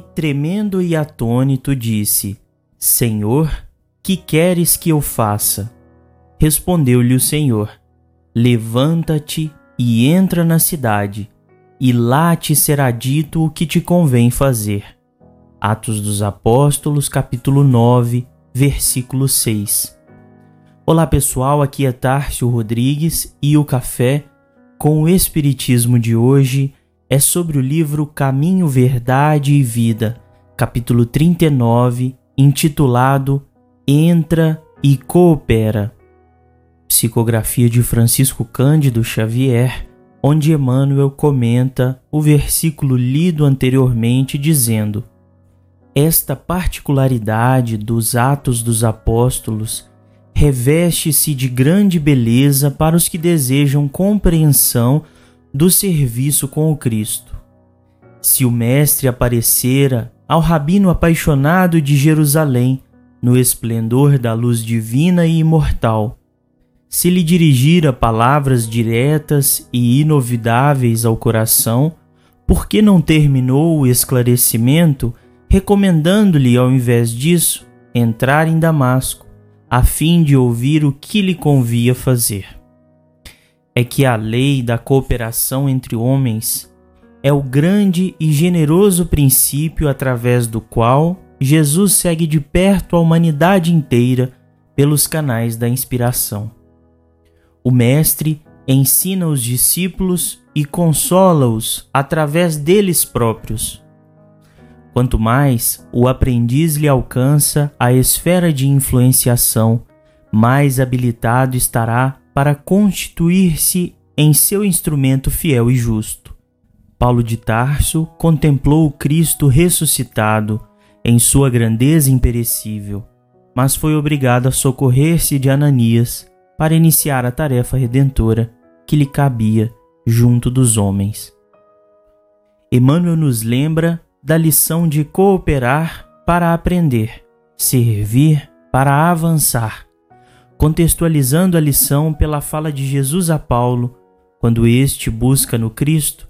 tremendo e atônito, disse: Senhor, que queres que eu faça? Respondeu-lhe o Senhor: Levanta-te e entra na cidade, e lá te será dito o que te convém fazer. Atos dos Apóstolos, capítulo 9, versículo 6. Olá pessoal, aqui é Tárcio Rodrigues e o café com o Espiritismo de hoje é sobre o livro Caminho, Verdade e Vida, capítulo 39, intitulado Entra e Coopera. Psicografia de Francisco Cândido Xavier, onde Emmanuel comenta o versículo lido anteriormente dizendo: Esta particularidade dos Atos dos Apóstolos reveste-se de grande beleza para os que desejam compreensão do serviço com o Cristo. Se o Mestre aparecera ao rabino apaixonado de Jerusalém no esplendor da luz divina e imortal, se lhe dirigira palavras diretas e inovidáveis ao coração, por que não terminou o esclarecimento recomendando-lhe, ao invés disso, entrar em Damasco, a fim de ouvir o que lhe convia fazer? É que a lei da cooperação entre homens é o grande e generoso princípio através do qual Jesus segue de perto a humanidade inteira pelos canais da inspiração. O Mestre ensina os discípulos e consola-os através deles próprios. Quanto mais o aprendiz lhe alcança a esfera de influenciação, mais habilitado estará para constituir-se em seu instrumento fiel e justo. Paulo de Tarso contemplou o Cristo ressuscitado em sua grandeza imperecível, mas foi obrigado a socorrer-se de Ananias para iniciar a tarefa redentora que lhe cabia junto dos homens. Emmanuel nos lembra da lição de cooperar para aprender, servir para avançar, contextualizando a lição pela fala de Jesus a Paulo, quando este busca no Cristo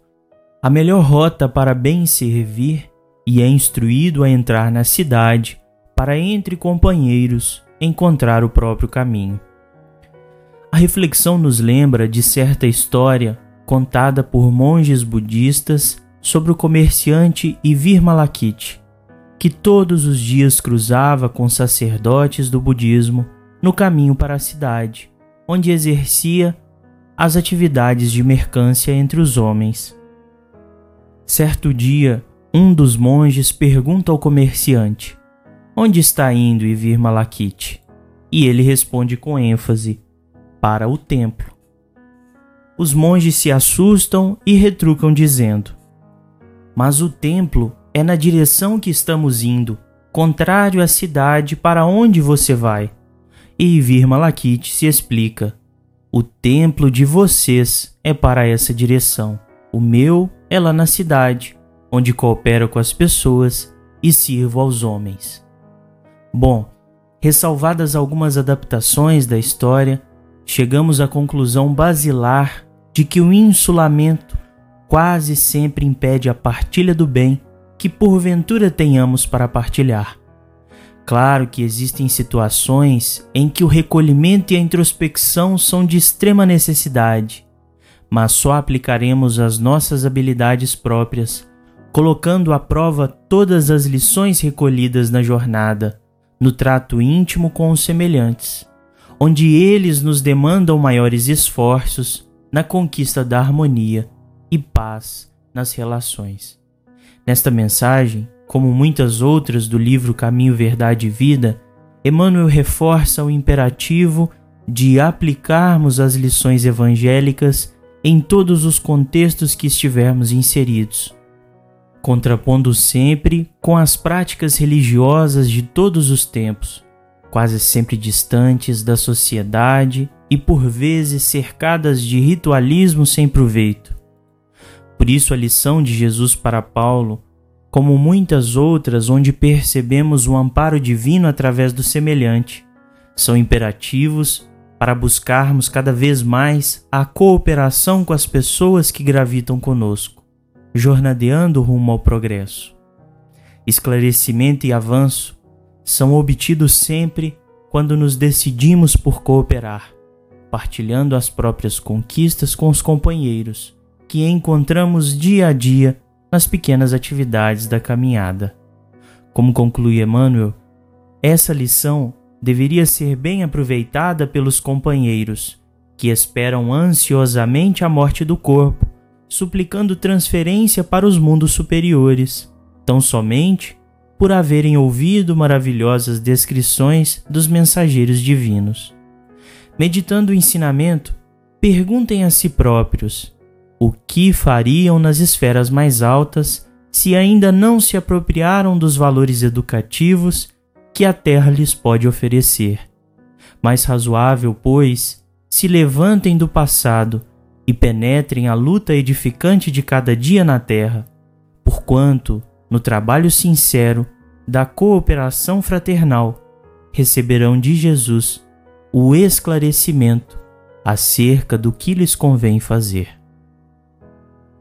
a melhor rota para bem servir e é instruído a entrar na cidade para, entre companheiros, encontrar o próprio caminho. A reflexão nos lembra de certa história contada por monges budistas sobre o comerciante Ivir Malakit, que todos os dias cruzava com sacerdotes do budismo no caminho para a cidade, onde exercia as atividades de mercância entre os homens. Certo dia, um dos monges pergunta ao comerciante: Onde está indo Ivir Malakit? E ele responde com ênfase: para o templo. Os monges se assustam e retrucam, dizendo: Mas o templo é na direção que estamos indo, contrário à cidade para onde você vai. E Vir Malakit se explica: O templo de vocês é para essa direção, o meu é lá na cidade, onde coopero com as pessoas e sirvo aos homens. Bom, ressalvadas algumas adaptações da história, chegamos à conclusão basilar de que o insulamento quase sempre impede a partilha do bem que porventura tenhamos para partilhar. Claro que existem situações em que o recolhimento e a introspecção são de extrema necessidade, mas só aplicaremos as nossas habilidades próprias, colocando à prova todas as lições recolhidas na jornada, no trato íntimo com os semelhantes onde eles nos demandam maiores esforços na conquista da harmonia e paz nas relações. Nesta mensagem, como muitas outras do livro Caminho, Verdade e Vida, Emmanuel reforça o imperativo de aplicarmos as lições evangélicas em todos os contextos que estivermos inseridos, contrapondo sempre com as práticas religiosas de todos os tempos quase sempre distantes da sociedade e por vezes cercadas de ritualismo sem proveito. Por isso, a lição de Jesus para Paulo, como muitas outras onde percebemos o amparo divino através do semelhante, são imperativos para buscarmos cada vez mais a cooperação com as pessoas que gravitam conosco, jornadeando rumo ao progresso. esclarecimento e avanço são obtidos sempre quando nos decidimos por cooperar, partilhando as próprias conquistas com os companheiros que encontramos dia a dia nas pequenas atividades da caminhada. Como conclui Emmanuel, essa lição deveria ser bem aproveitada pelos companheiros que esperam ansiosamente a morte do corpo, suplicando transferência para os mundos superiores, tão somente por haverem ouvido maravilhosas descrições dos mensageiros divinos. Meditando o ensinamento, perguntem a si próprios o que fariam nas esferas mais altas se ainda não se apropriaram dos valores educativos que a terra lhes pode oferecer. Mais razoável, pois, se levantem do passado e penetrem a luta edificante de cada dia na terra, porquanto, no trabalho sincero da cooperação fraternal, receberão de Jesus o esclarecimento acerca do que lhes convém fazer.